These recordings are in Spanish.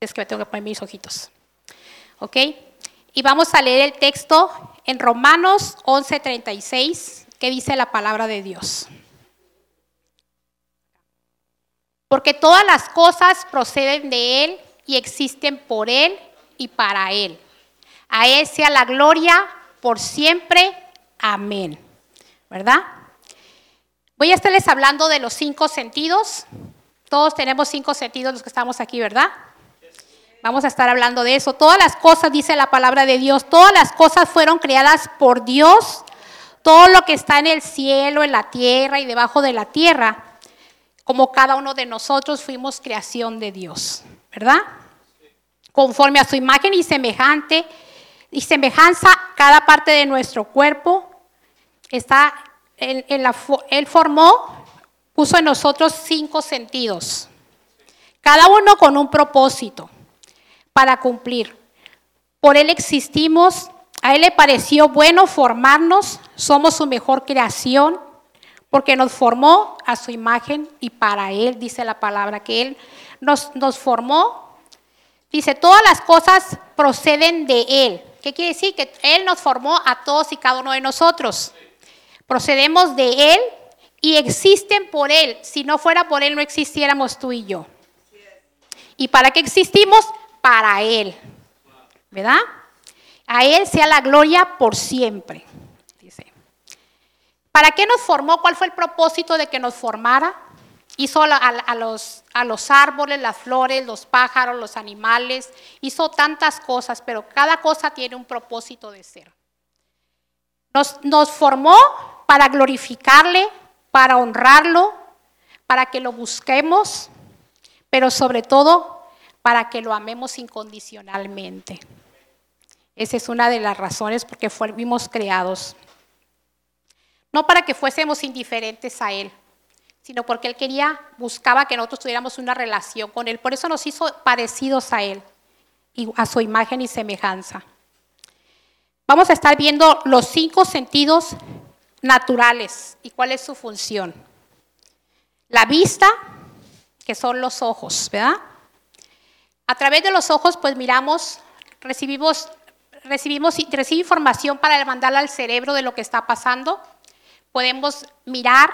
Es que me tengo que poner mis ojitos. ¿Ok? Y vamos a leer el texto en Romanos 11:36, que dice la palabra de Dios. Porque todas las cosas proceden de Él y existen por Él y para Él. A Él sea la gloria por siempre. Amén. ¿Verdad? Voy a estarles hablando de los cinco sentidos. Todos tenemos cinco sentidos los que estamos aquí, ¿verdad? Vamos a estar hablando de eso. Todas las cosas, dice la palabra de Dios, todas las cosas fueron creadas por Dios. Todo lo que está en el cielo, en la tierra y debajo de la tierra, como cada uno de nosotros fuimos creación de Dios, ¿verdad? Conforme a su imagen y semejante y semejanza, cada parte de nuestro cuerpo está en, la, él formó, puso en nosotros cinco sentidos, cada uno con un propósito para cumplir. Por Él existimos, a Él le pareció bueno formarnos, somos su mejor creación, porque nos formó a su imagen y para Él, dice la palabra, que Él nos, formó. Dice, todas las cosas proceden de Él. ¿Qué quiere decir? Que Él nos formó a todos y cada uno de nosotros. Procedemos de Él y existen por Él. Si no fuera por Él, no existiéramos tú y yo. ¿Y para qué existimos? Para Él. ¿Verdad? A Él sea la gloria por siempre. ¿Para qué nos formó? ¿Cuál fue el propósito de que nos formara? Hizo a, los, a los árboles, las flores, los pájaros, los animales. Hizo tantas cosas, pero cada cosa tiene un propósito de ser. Nos, nos formó para glorificarle, para honrarlo, para que lo busquemos, pero sobre todo para que lo amemos incondicionalmente. Esa es una de las razones por que fuimos creados. No para que fuésemos indiferentes a Él, sino porque Él quería, buscaba que nosotros tuviéramos una relación con Él. Por eso nos hizo parecidos a Él, y a su imagen y semejanza. Vamos a estar viendo los cinco sentidos naturales y cuál es su función. La vista, que son los ojos, ¿verdad? A través de los ojos, pues miramos, recibimos, recibimos recibimos información para mandarla al cerebro de lo que está pasando. Podemos mirar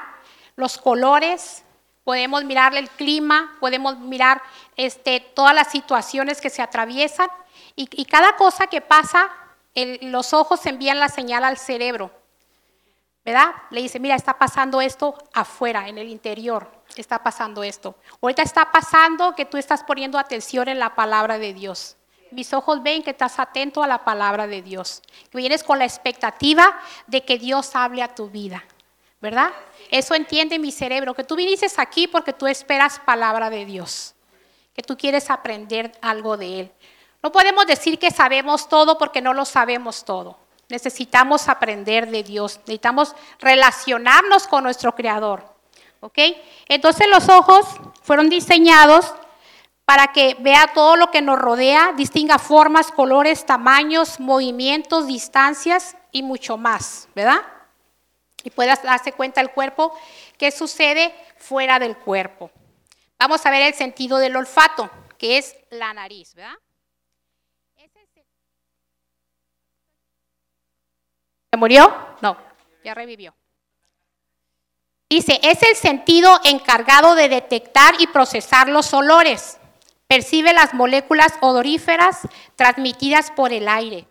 los colores, podemos mirar el clima, podemos mirar este, todas las situaciones que se atraviesan y, cada cosa que pasa, los ojos envían la señal al cerebro. ¿Verdad? Le dice, mira, está pasando esto afuera, en el interior está pasando esto. Ahorita está pasando que tú estás poniendo atención en la palabra de Dios. Mis ojos ven que estás atento a la palabra de Dios. Que vienes con la expectativa de que Dios hable a tu vida. ¿Verdad? Eso entiende mi cerebro, que tú viniste aquí porque tú esperas palabra de Dios. Que tú quieres aprender algo de Él. No podemos decir que sabemos todo porque no lo sabemos todo. Necesitamos aprender de Dios. Necesitamos relacionarnos con nuestro Creador. ¿Ok? Entonces los ojos fueron diseñados para que vea todo lo que nos rodea, distinga formas, colores, tamaños, movimientos, distancias y mucho más, ¿verdad? Y pueda darse cuenta el cuerpo qué sucede fuera del cuerpo. Vamos a ver el sentido del olfato, que es la nariz, ¿verdad? ¿Se murió? No, ya revivió. Dice, es el sentido encargado de detectar y procesar los olores. Percibe las moléculas odoríferas transmitidas por el aire.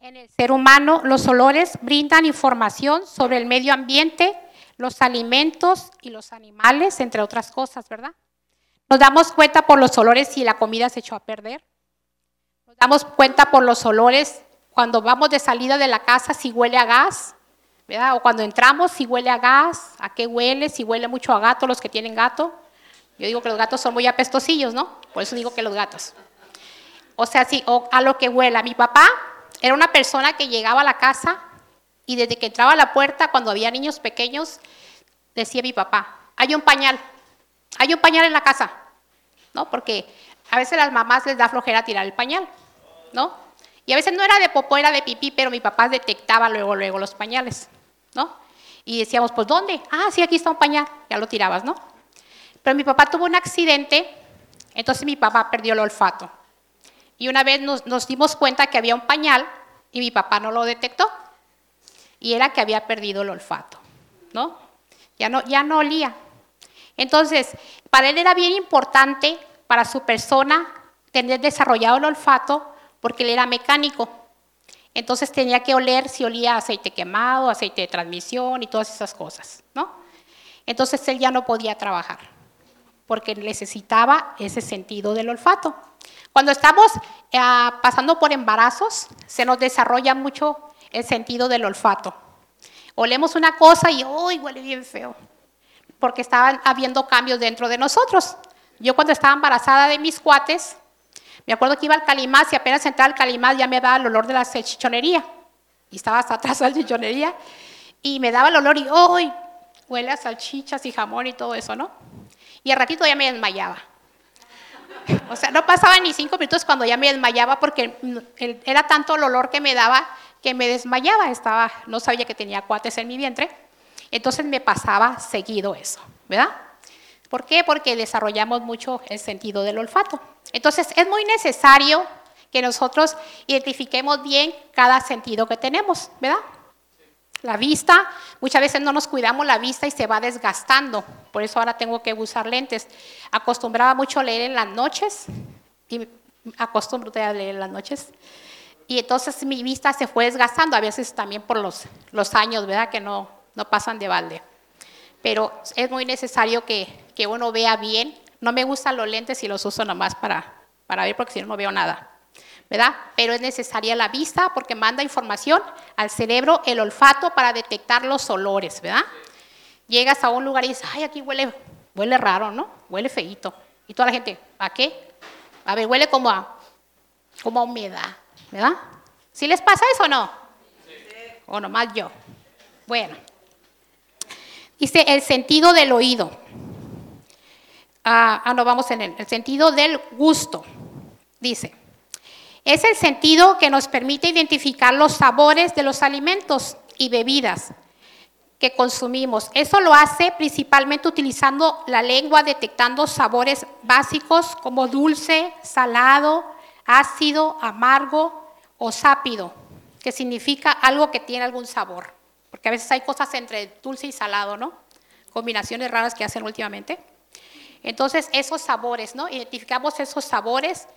En el ser humano, los olores brindan información sobre el medio ambiente, los alimentos y los animales, entre otras cosas, ¿verdad? Nos damos cuenta por los olores si la comida se echó a perder. Nos damos cuenta por los olores cuando vamos de salida de la casa si huele a gas o cuando entramos, si huele a gas, a qué huele, si huele mucho a gato, los que tienen gato. Yo digo que los gatos son muy apestosillos, ¿no? Por eso digo que los gatos. O sea, sí, o a lo que huela. Mi papá era una persona que llegaba a la casa y desde que entraba a la puerta, cuando había niños pequeños, decía mi papá, hay un pañal, hay un pañal en la casa, ¿no? Porque a veces las mamás les da flojera tirar el pañal, ¿no? Y a veces no era de popó, era de pipí, pero mi papá detectaba luego, luego los pañales, ¿no? Y decíamos, pues ¿dónde? Ah, sí, aquí está un pañal. Ya lo tirabas, ¿no? Pero mi papá tuvo un accidente Entonces mi papá perdió el olfato. Y una vez nos, nos dimos cuenta que había un pañal y mi papá no lo detectó. Y era que había perdido el olfato, ¿no? Ya no, ya no olía. Entonces, para él era bien importante, para su persona, tener desarrollado el olfato, porque él era mecánico. Entonces tenía que oler si olía aceite quemado, aceite de transmisión y todas esas cosas, ¿no? Entonces él ya no podía trabajar, porque necesitaba ese sentido del olfato. Cuando estamos eh, pasando por embarazos, se nos desarrolla mucho el sentido del olfato. Olemos una cosa y ¡uy! huele bien feo! Porque estaban habiendo cambios dentro de nosotros. Yo cuando estaba embarazada de mis cuates, me acuerdo que iba al Calimás y apenas entraba al Calimás ya me daba el olor de la salchichonería. Y estaba hasta atrás de la salchichonería. Y me daba el olor y ¡uy! Huele a salchichas y jamón y todo eso, ¿no? Y al ratito ya me desmayaba. O sea, no pasaba ni cinco minutos cuando ya me desmayaba porque era tanto el olor que me daba que me desmayaba, estaba, no sabía que tenía cuates en mi vientre, entonces me pasaba seguido eso, ¿verdad? ¿Por qué? Porque desarrollamos mucho el sentido del olfato. Entonces es muy necesario que nosotros identifiquemos bien cada sentido que tenemos, ¿verdad? La vista, muchas veces no nos cuidamos la vista y se va desgastando, por eso ahora tengo que usar lentes. Acostumbraba mucho a leer en las noches y acostumbro a leer en las noches y entonces mi vista se fue desgastando, a veces también por los, los años, ¿verdad? Que no, no pasan de balde. Pero es muy necesario que, que, uno vea bien. No me gustan los lentes y los uso nomás para, para ver porque si no, no veo nada. ¿verdad? Pero es necesaria la vista porque manda información al cerebro, el olfato para detectar los olores, ¿verdad? Llegas a un lugar y dices, ay, aquí huele, huele raro, ¿no? Huele feito. Y toda la gente, ¿a qué? A ver, huele como a, como a humedad. ¿verdad? ¿Sí les pasa eso o no? ¿O nomás yo? Bueno. Dice el sentido del oído. Ah, ah, no, vamos en el, el sentido del gusto. Dice, es el sentido que nos permite identificar los sabores de los alimentos y bebidas que consumimos. Eso lo hace principalmente utilizando la lengua, detectando sabores básicos como dulce, salado, ácido, amargo, o sápido, que significa algo que tiene algún sabor. Porque a veces hay cosas entre dulce y salado, ¿no? Combinaciones raras que hacen últimamente. Entonces, esos sabores, ¿no? Identificamos esos sabores.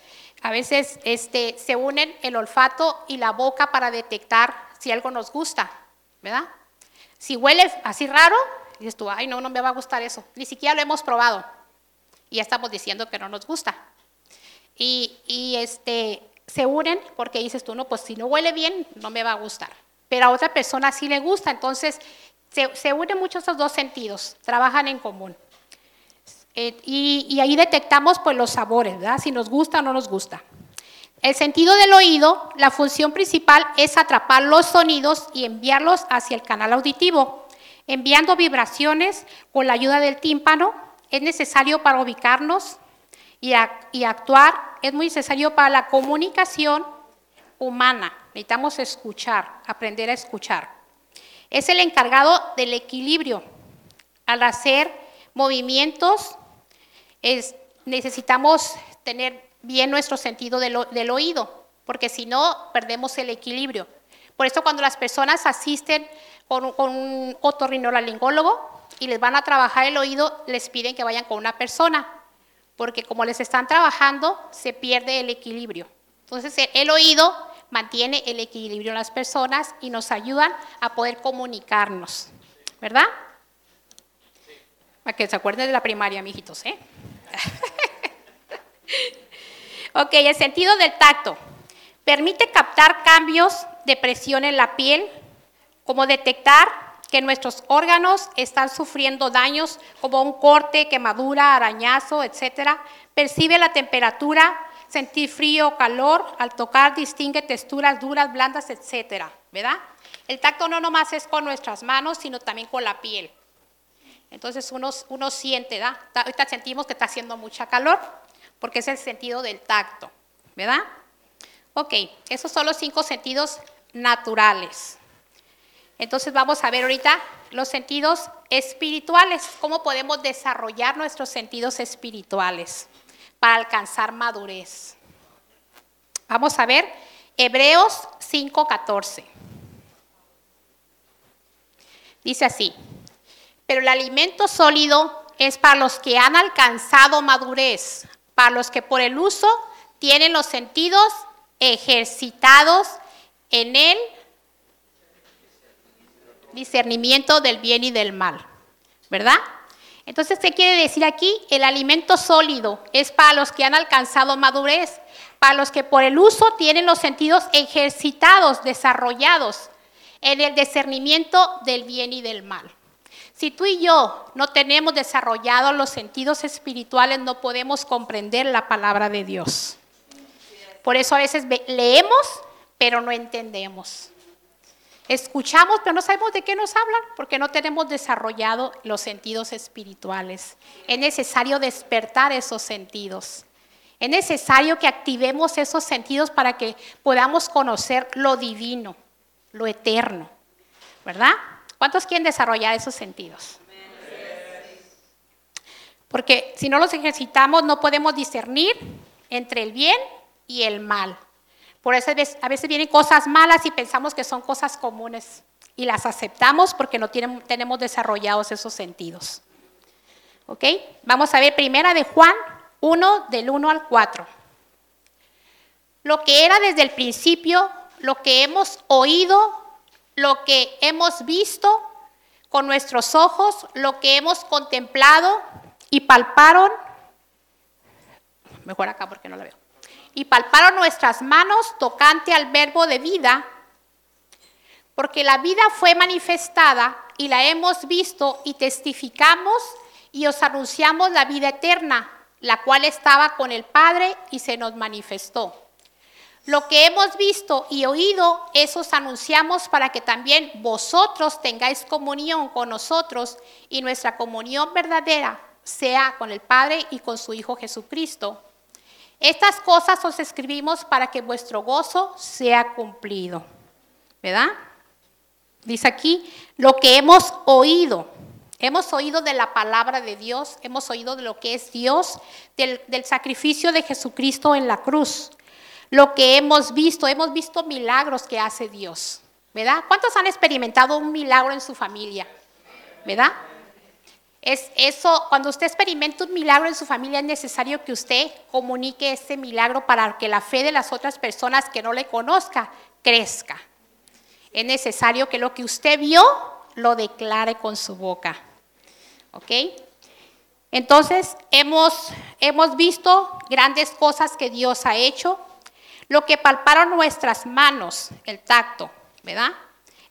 A veces este, se unen el olfato y la boca para detectar si algo nos gusta, ¿verdad? Si huele así raro, dices tú, ay, no, no me va a gustar eso. Ni siquiera lo hemos probado. Y ya estamos diciendo que no nos gusta. Y, y este, se unen porque dices tú, no, pues si no huele bien, no me va a gustar. Pero a otra persona sí le gusta, entonces se, se unen mucho esos dos sentidos, trabajan en común. Eh, y, ahí detectamos pues los sabores, ¿verdad? Si nos gusta o no nos gusta. El sentido del oído, la función principal es atrapar los sonidos y enviarlos hacia el canal auditivo. Enviando vibraciones con la ayuda del tímpano es necesario para ubicarnos y, y actuar es muy necesario para la comunicación humana. Necesitamos escuchar, aprender a escuchar. Es el encargado del equilibrio. Al hacer movimientos, necesitamos tener bien nuestro sentido del, oído, porque si no, perdemos el equilibrio. Por eso cuando las personas asisten con, con un otorrinolaringólogo y les van a trabajar el oído, les piden que vayan con una persona, porque como les están trabajando, se pierde el equilibrio. Entonces, el oído mantiene el equilibrio en las personas y nos ayudan a poder comunicarnos, ¿verdad? Para que se acuerden de la primaria, mijitos, ¿eh? ok, el sentido del tacto. Permite captar cambios de presión en la piel, como detectar que nuestros órganos están sufriendo daños como un corte, quemadura, arañazo, etcétera. Percibe la temperatura, sentir frío o calor, al tocar distingue texturas duras, blandas, etcétera, ¿verdad? El tacto no nomás es con nuestras manos, sino también con la piel. Entonces uno, uno siente, ¿verdad? Ahorita sentimos que está haciendo mucha calor, porque es el sentido del tacto, ¿verdad? Ok, esos son los cinco sentidos naturales. Entonces vamos a ver ahorita los sentidos espirituales, cómo podemos desarrollar nuestros sentidos espirituales. para alcanzar madurez. Vamos a ver Hebreos 5:14. Dice así, pero el alimento sólido es para los que han alcanzado madurez, para los que por el uso tienen los sentidos ejercitados en el discernimiento del bien y del mal, ¿verdad? Entonces, ¿qué quiere decir aquí? El alimento sólido es para los que han alcanzado madurez, para los que por el uso tienen los sentidos ejercitados, desarrollados en el discernimiento del bien y del mal. Si tú y yo no tenemos desarrollados los sentidos espirituales, no podemos comprender la palabra de Dios. Por eso a veces leemos, pero no entendemos. Escuchamos, pero no sabemos de qué nos hablan, porque no tenemos desarrollado los sentidos espirituales. Es necesario despertar esos sentidos. Es necesario que activemos esos sentidos para que podamos conocer lo divino, lo eterno. ¿Verdad? ¿Cuántos quieren desarrollar esos sentidos? Porque si no los ejercitamos no podemos discernir entre el bien y el mal. Por eso a veces vienen cosas malas y pensamos que son cosas comunes y las aceptamos porque no tenemos desarrollados esos sentidos. ¿Ok? Vamos a ver primera de Juan 1 del 1 al 4. Lo que era desde el principio, lo que hemos oído lo que hemos visto con nuestros ojos, lo que hemos contemplado y palparon, mejor acá porque no la veo, y palparon nuestras manos tocante al verbo de vida, porque la vida fue manifestada y la hemos visto y testificamos y os anunciamos la vida eterna, la cual estaba con el Padre y se nos manifestó. Lo que hemos visto y oído, eso os anunciamos para que también vosotros tengáis comunión con nosotros y nuestra comunión verdadera sea con el Padre y con su Hijo Jesucristo. Estas cosas os escribimos para que vuestro gozo sea cumplido. ¿Verdad? Dice aquí, lo que hemos oído. Hemos oído de la palabra de Dios, hemos oído de lo que es Dios, del, del sacrificio de Jesucristo en la cruz lo que hemos visto, hemos visto milagros que hace Dios, ¿verdad? ¿Cuántos han experimentado un milagro en su familia? ¿Verdad? Es eso, cuando usted experimenta un milagro en su familia, es necesario que usted comunique ese milagro para que la fe de las otras personas que no le conozca crezca. Es necesario que lo que usted vio lo declare con su boca. ¿Ok? Entonces, hemos, hemos visto grandes cosas que Dios ha hecho, lo que palparon nuestras manos, el tacto, ¿verdad?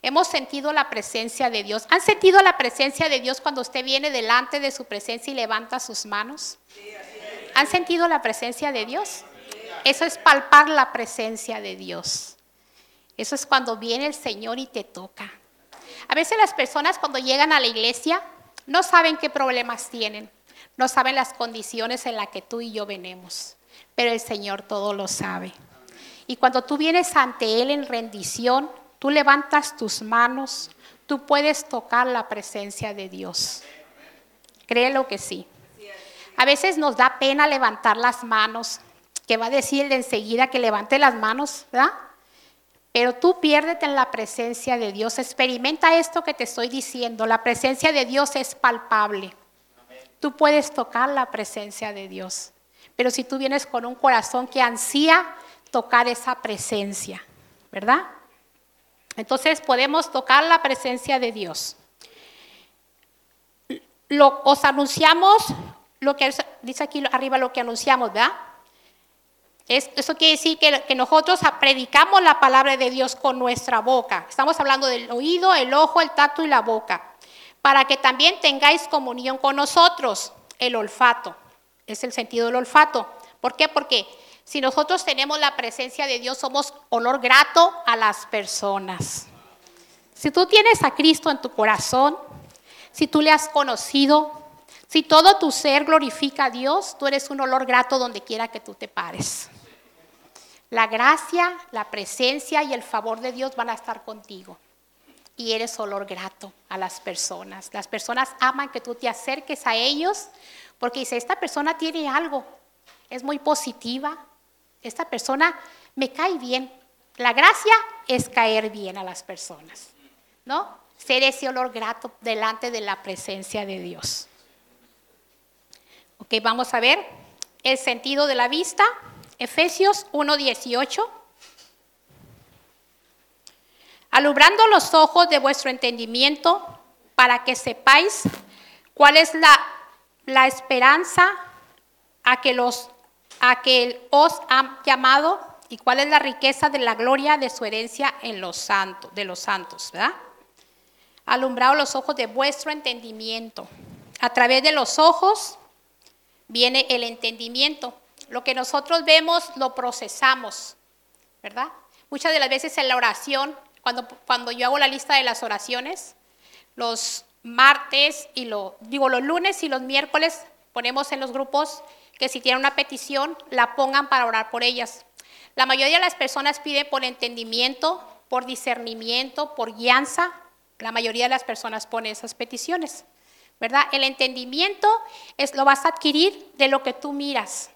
Hemos sentido la presencia de Dios. ¿Han sentido la presencia de Dios cuando usted viene delante de su presencia y levanta sus manos? ¿Han sentido la presencia de Dios? Eso es palpar la presencia de Dios. Eso es cuando viene el Señor y te toca. A veces las personas cuando llegan a la iglesia no saben qué problemas tienen, no saben las condiciones en las que tú y yo venimos, pero el Señor todo lo sabe. Y cuando tú vienes ante Él en rendición, tú levantas tus manos, tú puedes tocar la presencia de Dios. Créelo que sí. A veces nos da pena levantar las manos, que va a decir de enseguida que levante las manos, ¿verdad? Pero tú piérdete en la presencia de Dios. Experimenta esto que te estoy diciendo. La presencia de Dios es palpable. Tú puedes tocar la presencia de Dios. Pero si tú vienes con un corazón que ansía tocar esa presencia, ¿verdad? Entonces podemos tocar la presencia de Dios. Lo, os anunciamos lo que dice aquí arriba lo que anunciamos, ¿verdad? eso quiere decir que, que, nosotros predicamos la palabra de Dios con nuestra boca. Estamos hablando del oído, el ojo, el tacto y la boca. Para que también tengáis comunión con nosotros, el olfato. Es el sentido del olfato. ¿Por qué? Porque si nosotros tenemos la presencia de Dios, somos olor grato a las personas. Si tú tienes a Cristo en tu corazón, si tú le has conocido, si todo tu ser glorifica a Dios, tú eres un olor grato donde quiera que tú te pares. La gracia, la presencia y el favor de Dios van a estar contigo. Y eres olor grato a las personas. Las personas aman que tú te acerques a ellos porque dice, esta persona tiene algo es muy positiva, esta persona me cae bien. La gracia es caer bien a las personas, ¿no? Ser ese olor grato delante de la presencia de Dios. Ok, vamos a ver el sentido de la vista. Efesios 1.18. Alumbrando los ojos de vuestro entendimiento para que sepáis cuál es la, la esperanza a que, los, a que os ha llamado y cuál es la riqueza de la gloria de su herencia en los santos, de los santos, ¿verdad? Alumbrado los ojos de vuestro entendimiento. A través de los ojos viene el entendimiento. Lo que nosotros vemos lo procesamos, ¿verdad? Muchas de las veces en la oración, cuando, cuando yo hago la lista de las oraciones, los martes y lo, digo los lunes y los miércoles ponemos en los grupos que si tienen una petición la pongan para orar por ellas. La mayoría de las personas piden por entendimiento, por discernimiento, por guianza. La mayoría de las personas pone esas peticiones. ¿verdad? El entendimiento es, lo vas a adquirir de lo que tú miras,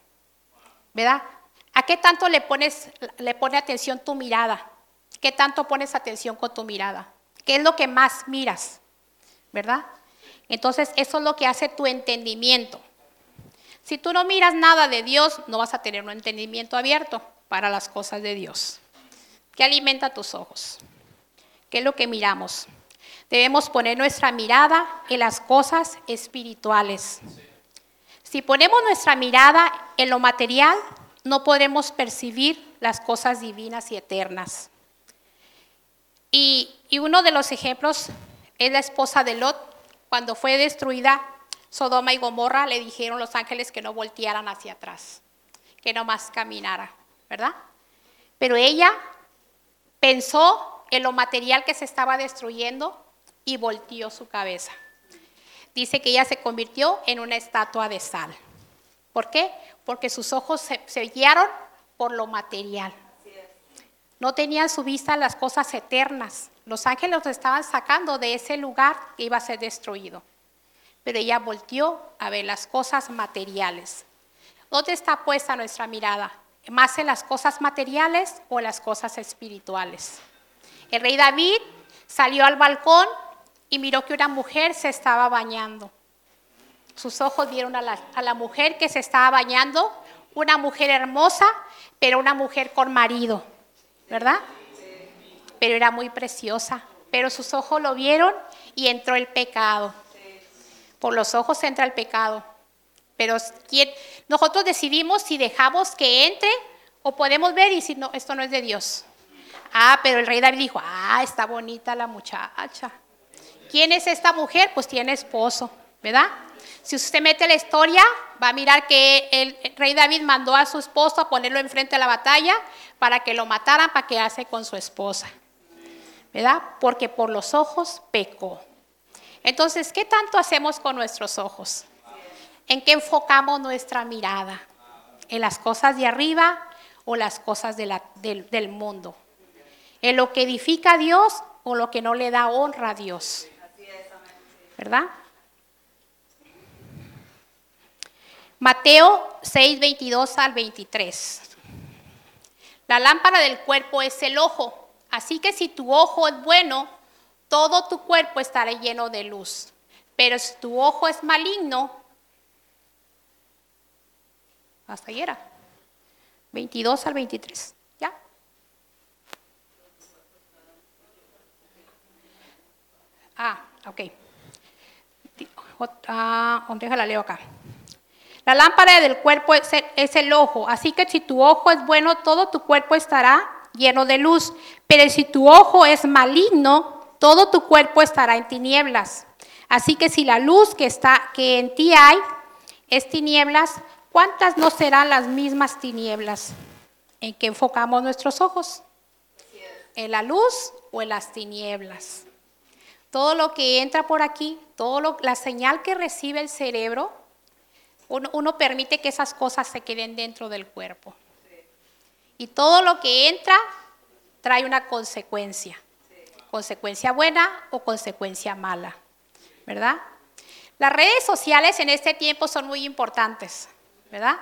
¿verdad? ¿A qué tanto le pones, le pone atención tu mirada? ¿Qué tanto pones atención con tu mirada? ¿Qué es lo que más miras? ¿Verdad? Entonces, eso es lo que hace tu entendimiento. Si tú no miras nada de Dios, no vas a tener un entendimiento abierto para las cosas de Dios. ¿Qué alimenta tus ojos? ¿Qué es lo que miramos? Debemos poner nuestra mirada en las cosas espirituales. Si ponemos nuestra mirada en lo material, no podremos percibir las cosas divinas y eternas. Y, uno de los ejemplos es la esposa de Lot. Cuando fue destruida Sodoma y Gomorra, le dijeron los ángeles que no voltearan hacia atrás, que no más caminara, ¿verdad? Pero ella pensó en lo material que se estaba destruyendo y volteó su cabeza. Dice que ella se convirtió en una estatua de sal. ¿Por qué? Porque sus ojos se, guiaron por lo material. No tenían su vista las cosas eternas. Los ángeles estaban sacando de ese lugar que iba a ser destruido. Pero ella volteó a ver las cosas materiales. ¿Dónde está puesta nuestra mirada? ¿Más en las cosas materiales o en las cosas espirituales? El rey David salió al balcón y miró que una mujer se estaba bañando. Sus ojos vieron a la, mujer que se estaba bañando, una mujer hermosa, pero una mujer con marido, ¿verdad? Pero era muy preciosa. Pero sus ojos lo vieron y entró el pecado. Por los ojos entra el pecado. Pero nosotros decidimos si dejamos que entre o podemos ver y decir, no, esto no es de Dios. Ah, pero el rey David dijo, ah, está bonita la muchacha. ¿Quién es esta mujer? Pues tiene esposo, ¿verdad? Si usted mete la historia, va a mirar que el rey David mandó a su esposo a ponerlo enfrente de la batalla para que lo mataran para quedarse con su esposa, ¿verdad? Porque por los ojos pecó. Entonces, ¿qué tanto hacemos con nuestros ojos? ¿En qué enfocamos nuestra mirada? ¿En las cosas de arriba o las cosas del, del mundo? ¿En lo que edifica a Dios o lo que no le da honra a Dios? ¿verdad? Mateo 6, 22 al 23. La lámpara del cuerpo es el ojo, así que si tu ojo es bueno, todo tu cuerpo estará lleno de luz. Pero si tu ojo es maligno, hasta ayer, 22 al 23, ¿ya? Ah, ok. Ah, la leo acá. La lámpara del cuerpo es el, ojo, así que si tu ojo es bueno, todo tu cuerpo estará lleno de luz. Pero si tu ojo es maligno, todo tu cuerpo estará en tinieblas. Así que si la luz que está que en ti hay es tinieblas, ¿cuántas no serán las mismas tinieblas? ¿En qué enfocamos nuestros ojos? ¿En la luz o en las tinieblas? Todo lo que entra por aquí, toda la señal que recibe el cerebro, uno, permite que esas cosas se queden dentro del cuerpo. Y todo lo que entra trae una consecuencia. Consecuencia buena o consecuencia mala. ¿Verdad? Las redes sociales en este tiempo son muy importantes. ¿Verdad?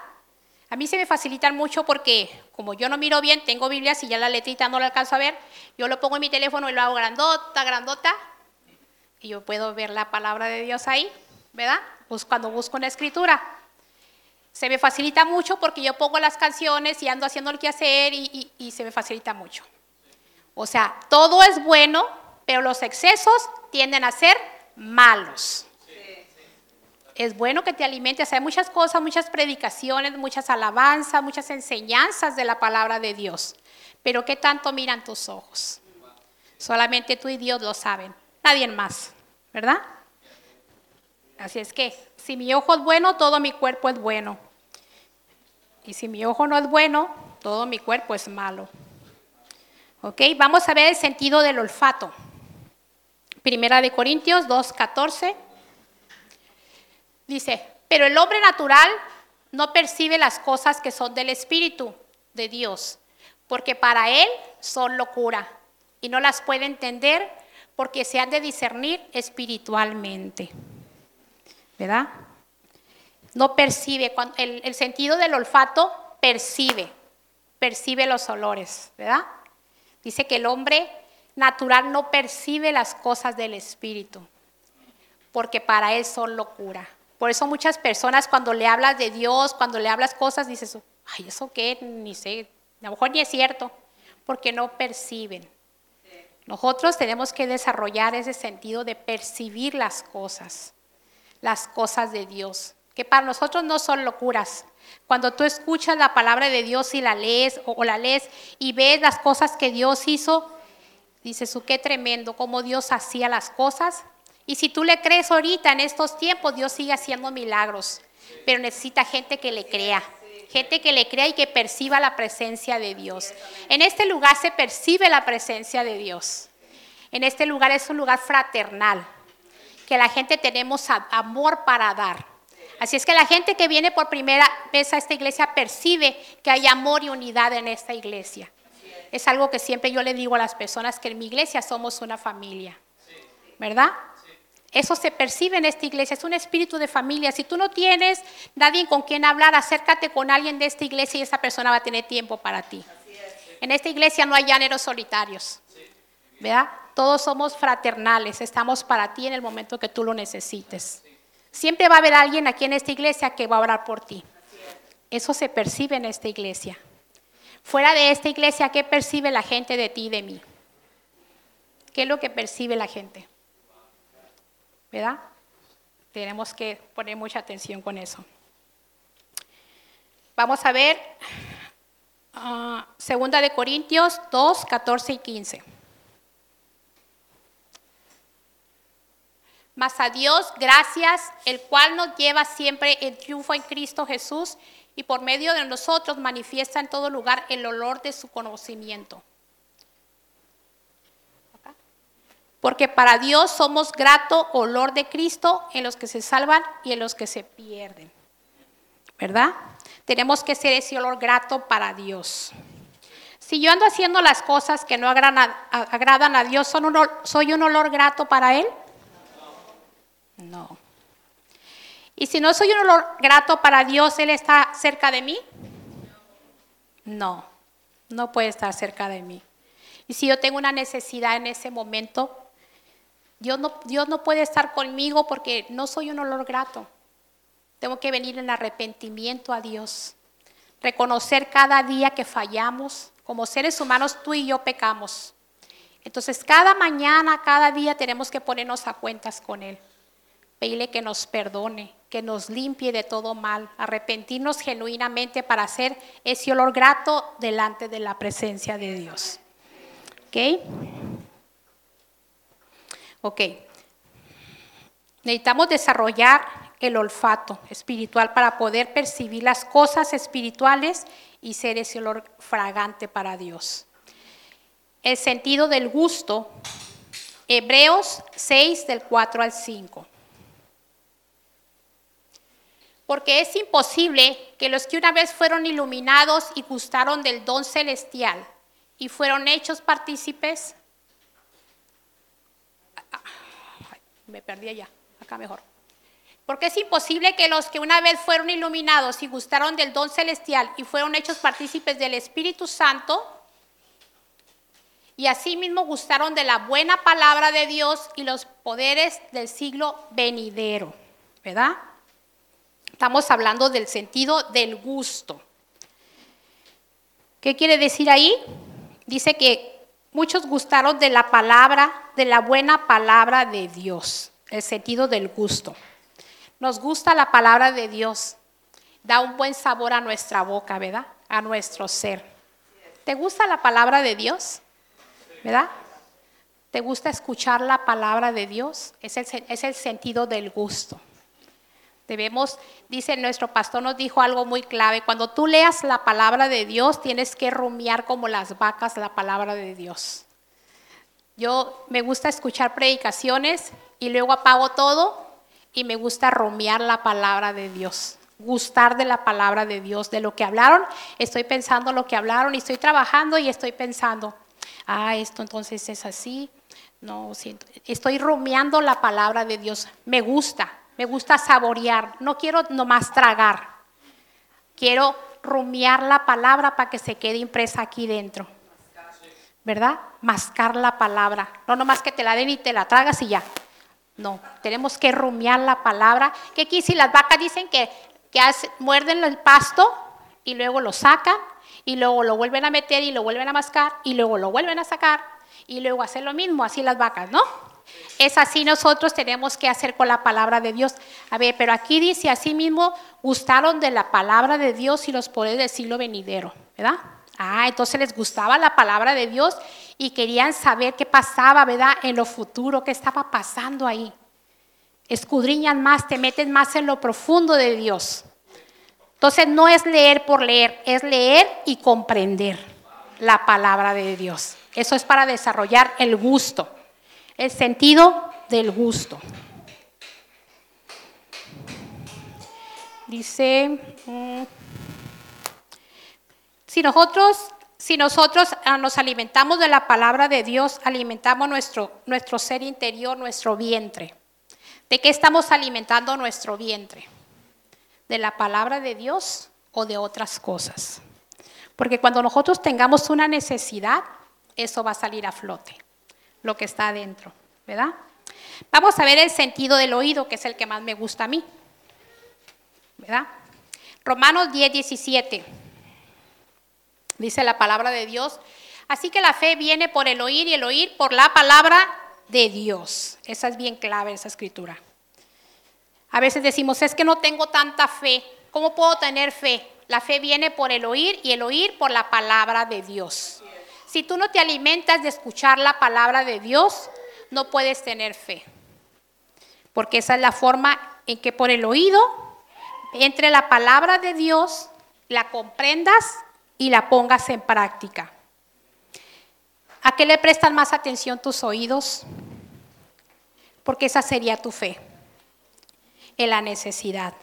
A mí se me facilitan mucho porque como yo no miro bien, tengo Biblias y ya la letrita no la alcanzo a ver, yo lo pongo en mi teléfono y lo hago grandota, grandota, y yo puedo ver la palabra de Dios ahí, ¿verdad? Cuando busco una escritura. Se me facilita mucho porque yo pongo las canciones y ando haciendo el que hacer y, y se me facilita mucho. O sea, todo es bueno, pero los excesos tienden a ser malos es bueno que te alimentes. Hay muchas cosas, muchas predicaciones, muchas alabanzas, muchas enseñanzas de la palabra de Dios. Pero ¿qué tanto miran tus ojos? Solamente tú y Dios lo saben. Nadie más, ¿verdad? Así es que, si mi ojo es bueno, todo mi cuerpo es bueno. Y si mi ojo no es bueno, todo mi cuerpo es malo. ¿Ok? Vamos a ver el sentido del olfato. Primera de Corintios 2, 14. Dice, pero el hombre natural no percibe las cosas que son del Espíritu de Dios, porque para él son locura y no las puede entender porque se han de discernir espiritualmente. ¿Verdad? No percibe, el, el sentido del olfato percibe, percibe los olores, ¿verdad? Dice que el hombre natural no percibe las cosas del Espíritu, porque para él son locura. Por eso muchas personas cuando le hablas de Dios, cuando le hablas cosas, dices, ay, ¿eso qué? Ni sé, a lo mejor ni es cierto, porque no perciben. Nosotros tenemos que desarrollar ese sentido de percibir las cosas, las cosas de Dios, que para nosotros no son locuras. Cuando tú escuchas la palabra de Dios y la lees o, la lees y ves las cosas que Dios hizo, dices, oh, qué tremendo, cómo Dios hacía las cosas y si tú le crees ahorita en estos tiempos, Dios sigue haciendo milagros, pero necesita gente que le crea. Gente que le crea y que perciba la presencia de Dios. En este lugar se percibe la presencia de Dios. En este lugar es un lugar fraternal, que la gente tenemos amor para dar. Así es que la gente que viene por primera vez a esta iglesia percibe que hay amor y unidad en esta iglesia. Es algo que siempre yo le digo a las personas que en mi iglesia somos una familia. ¿Verdad? Eso se percibe en esta iglesia, es un espíritu de familia. Si tú no tienes nadie con quien hablar, acércate con alguien de esta iglesia y esa persona va a tener tiempo para ti. En esta iglesia no hay llaneros solitarios. ¿Verdad? Todos somos fraternales, estamos para ti en el momento que tú lo necesites. Siempre va a haber alguien aquí en esta iglesia que va a orar por ti. Eso se percibe en esta iglesia. Fuera de esta iglesia, ¿qué percibe la gente de ti y de mí? ¿Qué es lo que percibe la gente? ¿verdad? Tenemos que poner mucha atención con eso. Vamos a ver uh, Segunda de Corintios 2, 14 y 15. Mas a Dios gracias, el cual nos lleva siempre el triunfo en Cristo Jesús y por medio de nosotros manifiesta en todo lugar el olor de su conocimiento. Porque para Dios somos grato olor de Cristo en los que se salvan y en los que se pierden. ¿Verdad? Tenemos que ser ese olor grato para Dios. Si yo ando haciendo las cosas que no agradan a, Dios, ¿soy un olor grato para Él? No. Y si no soy un olor grato para Dios, ¿Él está cerca de mí? No, no puede estar cerca de mí. Y si yo tengo una necesidad en ese momento, Dios no, puede estar conmigo porque no soy un olor grato. Tengo que venir en arrepentimiento a Dios. Reconocer cada día que fallamos. Como seres humanos, tú y yo pecamos. Entonces, cada mañana, cada día tenemos que ponernos a cuentas con Él. Pedirle que nos perdone, que nos limpie de todo mal. Arrepentirnos genuinamente para hacer ese olor grato delante de la presencia de Dios. ¿Ok? Ok. Necesitamos desarrollar el olfato espiritual para poder percibir las cosas espirituales y ser ese olor fragante para Dios. El sentido del gusto, Hebreos 6 del 4 al 5. Porque es imposible que los que una vez fueron iluminados y gustaron del don celestial y fueron hechos partícipes me perdí allá, acá mejor. Porque es imposible que los que una vez fueron iluminados y gustaron del don celestial y fueron hechos partícipes del Espíritu Santo, y asimismo gustaron de la buena palabra de Dios y los poderes del siglo venidero, ¿verdad? Estamos hablando del sentido del gusto. ¿Qué quiere decir ahí? Dice que muchos gustaron de la palabra, de la buena palabra de Dios, el sentido del gusto. Nos gusta la palabra de Dios, da un buen sabor a nuestra boca, ¿verdad? A nuestro ser. ¿Te gusta la palabra de Dios? ¿verdad? ¿Te gusta escuchar la palabra de Dios? Es el, es el sentido del gusto. Debemos, dice nuestro pastor, nos dijo algo muy clave. Cuando tú leas la palabra de Dios, tienes que rumiar como las vacas la palabra de Dios. Yo me gusta escuchar predicaciones y luego apago todo y me gusta rumiar la palabra de Dios. Gustar de la palabra de Dios, de lo que hablaron. Estoy pensando lo que hablaron y estoy trabajando y estoy pensando ah, esto entonces es así. No, siento, estoy rumiando la palabra de Dios. Me gusta, me gusta saborear. No quiero nomás tragar. Quiero rumiar la palabra para que se quede impresa aquí dentro. ¿Verdad? Mascar la palabra. No nomás que te la den y te la tragas y ya. No, tenemos que rumiar la palabra. Que aquí si las vacas dicen que, que muerden el pasto y luego lo sacan y luego lo vuelven a meter y lo vuelven a mascar y luego lo vuelven a sacar y luego hacer lo mismo, así las vacas, ¿no? Es así nosotros tenemos que hacer con la palabra de Dios. A ver, pero aquí dice así mismo, gustaron de la palabra de Dios y los poderes del siglo venidero, ¿verdad? Ah, entonces les gustaba la palabra de Dios y querían saber qué pasaba, ¿verdad? En lo futuro, qué estaba pasando ahí. Escudriñan más, te meten más en lo profundo de Dios. Entonces no es leer por leer, es leer y comprender la palabra de Dios. Eso es para desarrollar el gusto, el sentido del gusto. Dice, mm, si nosotros, si nosotros ah, nos alimentamos de la palabra de Dios, alimentamos nuestro, nuestro ser interior, nuestro vientre. ¿De qué estamos alimentando nuestro vientre? de la palabra de Dios o de otras cosas. Porque cuando nosotros tengamos una necesidad, eso va a salir a flote, lo que está adentro, ¿verdad? Vamos a ver el sentido del oído, que es el que más me gusta a mí, ¿verdad? Romanos 10, 17, dice la palabra de Dios. Así que la fe viene por el oír y el oír por la palabra de Dios. Esa es bien clave, esa escritura. A veces decimos, es que no tengo tanta fe. ¿Cómo puedo tener fe? La fe viene por el oír y el oír por la palabra de Dios. Si tú no te alimentas de escuchar la palabra de Dios, no puedes tener fe. Porque esa es la forma en que por el oído entre la palabra de Dios, la comprendas y la pongas en práctica. ¿A qué le prestan más atención tus oídos? Porque esa sería tu fe en la necesidad.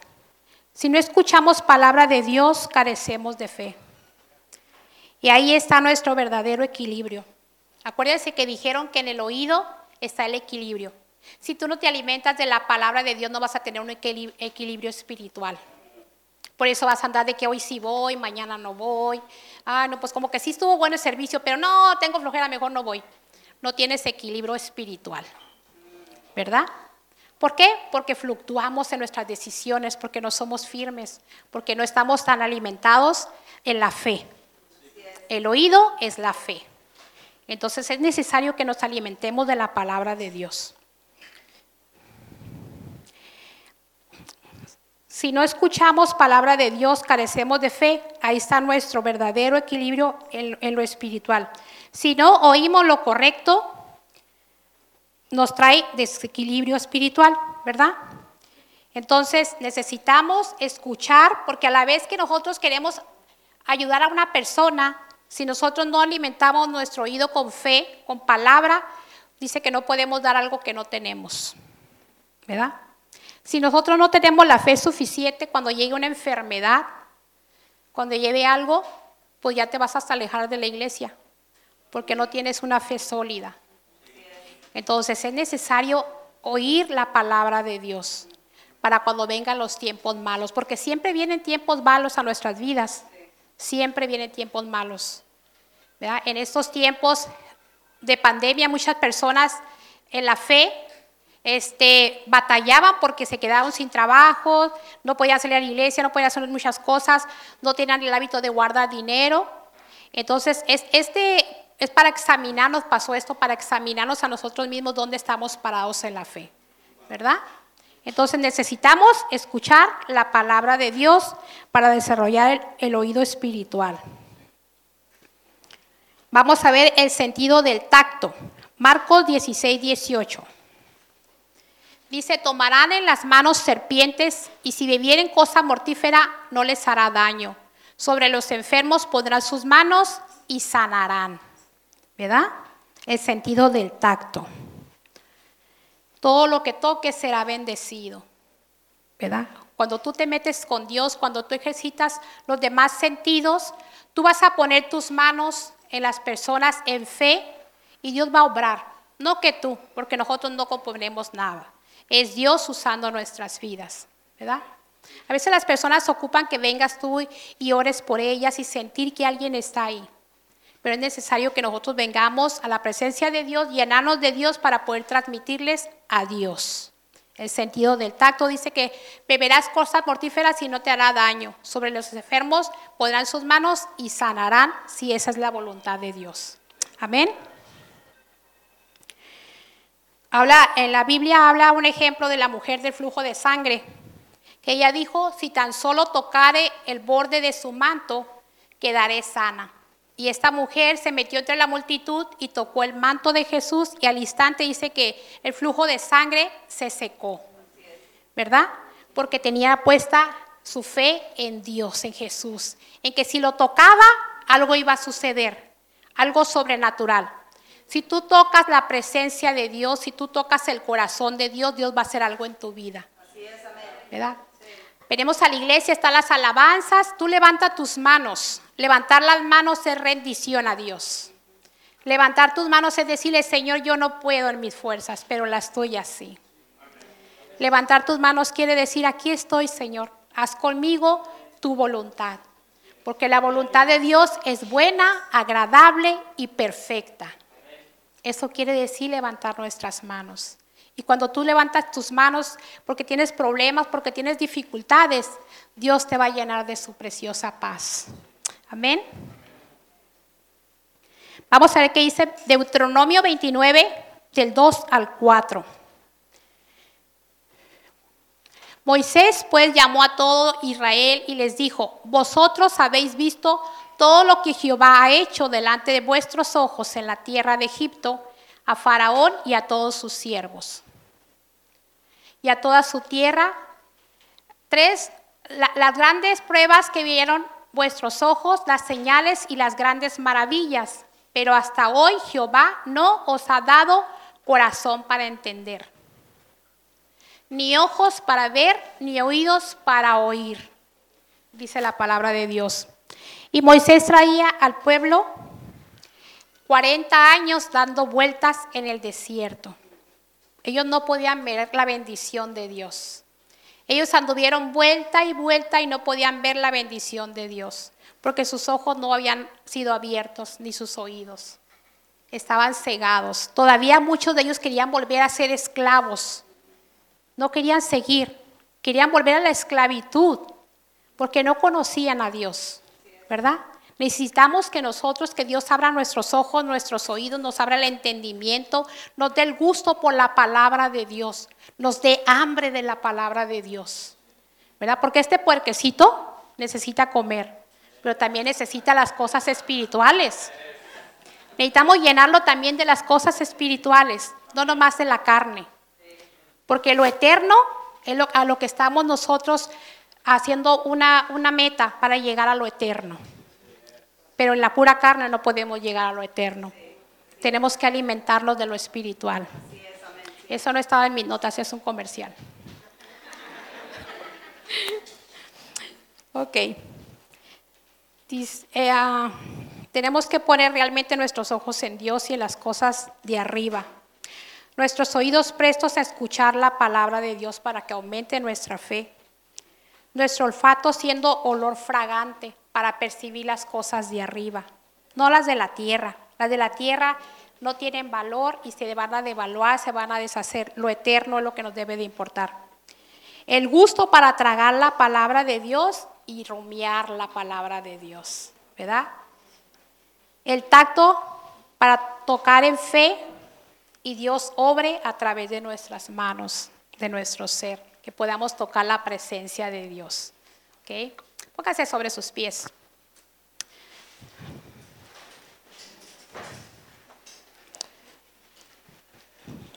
Si no escuchamos palabra de Dios, carecemos de fe. Y ahí está nuestro verdadero equilibrio. Acuérdense que dijeron que en el oído está el equilibrio. Si tú no te alimentas de la palabra de Dios, no vas a tener un equilibrio espiritual. Por eso vas a andar de que hoy sí voy, mañana no voy. Ah, no, pues como que sí estuvo bueno el servicio, pero no, tengo flojera, mejor no voy. No tienes equilibrio espiritual. ¿Verdad? ¿Por qué? Porque fluctuamos en nuestras decisiones, porque no somos firmes, porque no estamos tan alimentados en la fe. El oído es la fe. Entonces es necesario que nos alimentemos de la palabra de Dios. Si no escuchamos palabra de Dios, carecemos de fe. Ahí está nuestro verdadero equilibrio en, lo espiritual. Si no oímos lo correcto, nos trae desequilibrio espiritual, ¿verdad? Entonces necesitamos escuchar, porque a la vez que nosotros queremos ayudar a una persona, si nosotros no alimentamos nuestro oído con fe, con palabra, dice que no podemos dar algo que no tenemos, ¿verdad? Si nosotros no tenemos la fe suficiente cuando llegue una enfermedad, cuando lleve algo, pues ya te vas hasta alejar de la iglesia, porque no tienes una fe sólida. Entonces es necesario oír la palabra de Dios para cuando vengan los tiempos malos, porque siempre vienen tiempos malos a nuestras vidas, siempre vienen tiempos malos. En estos tiempos de pandemia muchas personas en la fe este, batallaban porque se quedaron sin trabajo, no podían salir a la iglesia, no podían hacer muchas cosas, no tenían el hábito de guardar dinero. Entonces, es, este es para examinarnos, pasó esto, para examinarnos a nosotros mismos dónde estamos parados en la fe, ¿verdad? Entonces necesitamos escuchar la palabra de Dios para desarrollar el, oído espiritual. Vamos a ver el sentido del tacto. Marcos 16, 18. Dice, tomarán en las manos serpientes y si bebieren cosa mortífera no les hará daño. Sobre los enfermos pondrán sus manos y sanarán. ¿Verdad? El sentido del tacto. Todo lo que toque será bendecido. ¿Verdad? Cuando tú te metes con Dios, cuando tú ejercitas los demás sentidos, tú vas a poner tus manos en las personas en fe y Dios va a obrar. No que tú, porque nosotros no componemos nada. Es Dios usando nuestras vidas. ¿Verdad? A veces las personas ocupan que vengas tú y ores por ellas y sentir que alguien está ahí pero es necesario que nosotros vengamos a la presencia de Dios, llenarnos de Dios para poder transmitirles a Dios. El sentido del tacto dice que beberás cosas mortíferas y no te hará daño. Sobre los enfermos podrán sus manos y sanarán si esa es la voluntad de Dios. Amén. Habla, en la Biblia habla un ejemplo de la mujer del flujo de sangre, que ella dijo, si tan solo tocare el borde de su manto, quedaré sana. Y esta mujer se metió entre la multitud y tocó el manto de Jesús y al instante dice que el flujo de sangre se secó. ¿Verdad? Porque tenía puesta su fe en Dios, en Jesús, en que si lo tocaba, algo iba a suceder, algo sobrenatural. Si tú tocas la presencia de Dios, si tú tocas el corazón de Dios, Dios va a hacer algo en tu vida. Así es, amén. ¿Verdad? Venimos a la iglesia, están las alabanzas, tú levanta tus manos. Levantar las manos es rendición a Dios. Levantar tus manos es decirle, Señor, yo no puedo en mis fuerzas, pero las tuyas sí. Levantar tus manos quiere decir, aquí estoy, Señor, haz conmigo tu voluntad. Porque la voluntad de Dios es buena, agradable y perfecta. Eso quiere decir levantar nuestras manos. Y cuando tú levantas tus manos porque tienes problemas, porque tienes dificultades, Dios te va a llenar de su preciosa paz. Amén. Vamos a ver qué dice Deuteronomio 29, del 2 al 4. Moisés pues llamó a todo Israel y les dijo, vosotros habéis visto todo lo que Jehová ha hecho delante de vuestros ojos en la tierra de Egipto, a Faraón y a todos sus siervos y a toda su tierra. Tres, las grandes pruebas que vieron vuestros ojos, las señales y las grandes maravillas. Pero hasta hoy Jehová no os ha dado corazón para entender, ni ojos para ver, ni oídos para oír, dice la palabra de Dios. Y Moisés traía al pueblo 40 años dando vueltas en el desierto. Ellos no podían ver la bendición de Dios. Ellos anduvieron vuelta y vuelta y no podían ver la bendición de Dios, porque sus ojos no habían sido abiertos ni sus oídos. Estaban cegados. Todavía muchos de ellos querían volver a ser esclavos. No querían seguir. Querían volver a la esclavitud, porque no conocían a Dios, ¿verdad? Necesitamos que nosotros, que Dios abra nuestros ojos, nuestros oídos, nos abra el entendimiento, nos dé el gusto por la palabra de Dios, nos dé hambre de la palabra de Dios. ¿Verdad? Porque este puerquecito necesita comer, pero también necesita las cosas espirituales. Necesitamos llenarlo también de las cosas espirituales, no nomás de la carne. Porque lo eterno es a lo que estamos nosotros haciendo una, una meta para llegar a lo eterno. Pero en la pura carne no podemos llegar a lo eterno. Tenemos que alimentarnos de lo espiritual. Eso no estaba en mis notas, es un comercial. ok. Eh, ah, tenemos que poner realmente nuestros ojos en Dios y en las cosas de arriba. nuestros oídos prestos a escuchar la palabra de Dios para que aumente nuestra fe, nuestro olfato siendo olor fragante para percibir las cosas de arriba, no las de la tierra. Las de la tierra no tienen valor y se van a devaluar, se van a deshacer. Lo eterno es lo que nos debe de importar. El gusto para tragar la palabra de Dios y rumiar la palabra de Dios, ¿verdad? El tacto para tocar en fe y Dios obre a través de nuestras manos, de nuestro ser, que podamos tocar la presencia de Dios. ¿Ok? Póngase sobre sus pies.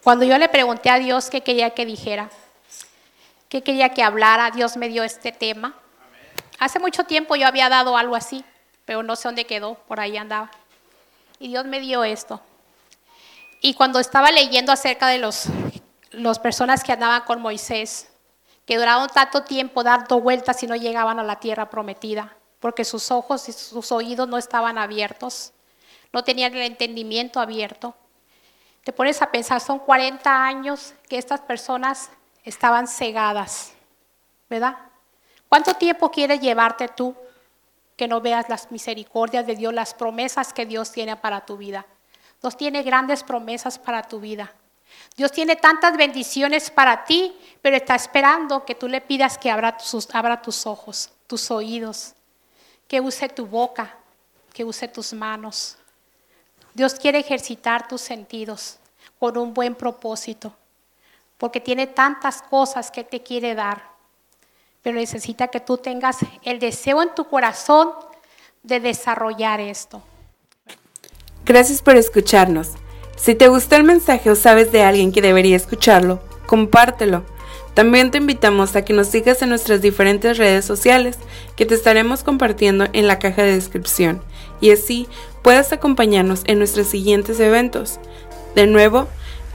Cuando yo le pregunté a Dios qué quería que dijera, qué quería que hablara, Dios me dio este tema. Hace mucho tiempo yo había dado algo así, pero no sé dónde quedó, por ahí andaba. Y Dios me dio esto. Y cuando estaba leyendo acerca de los, las personas que andaban con Moisés, que duraron tanto tiempo dando vueltas y no llegaban a la tierra prometida, porque sus ojos y sus oídos no estaban abiertos, no tenían el entendimiento abierto te pones a pensar, son 40 años que estas personas estaban cegadas, ¿verdad? ¿Cuánto tiempo quieres llevarte tú que no veas las misericordias de Dios, las promesas que Dios tiene para tu vida? Dios tiene grandes promesas para tu vida. Dios tiene tantas bendiciones para ti, pero está esperando que tú le pidas que abra tus, abra tus ojos, tus oídos, que use tu boca, que use tus manos, Dios quiere ejercitar tus sentidos con un buen propósito, porque tiene tantas cosas que te quiere dar, pero necesita que tú tengas el deseo en tu corazón de desarrollar esto. Gracias por escucharnos. Si te gustó el mensaje o sabes de alguien que debería escucharlo, compártelo. También te invitamos a que nos sigas en nuestras diferentes redes sociales que te estaremos compartiendo en la caja de descripción y así puedas acompañarnos en nuestros siguientes eventos. De nuevo,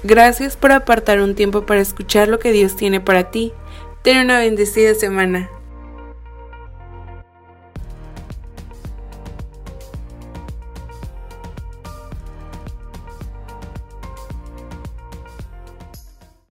gracias por apartar un tiempo para escuchar lo que Dios tiene para ti. Ten una bendecida semana.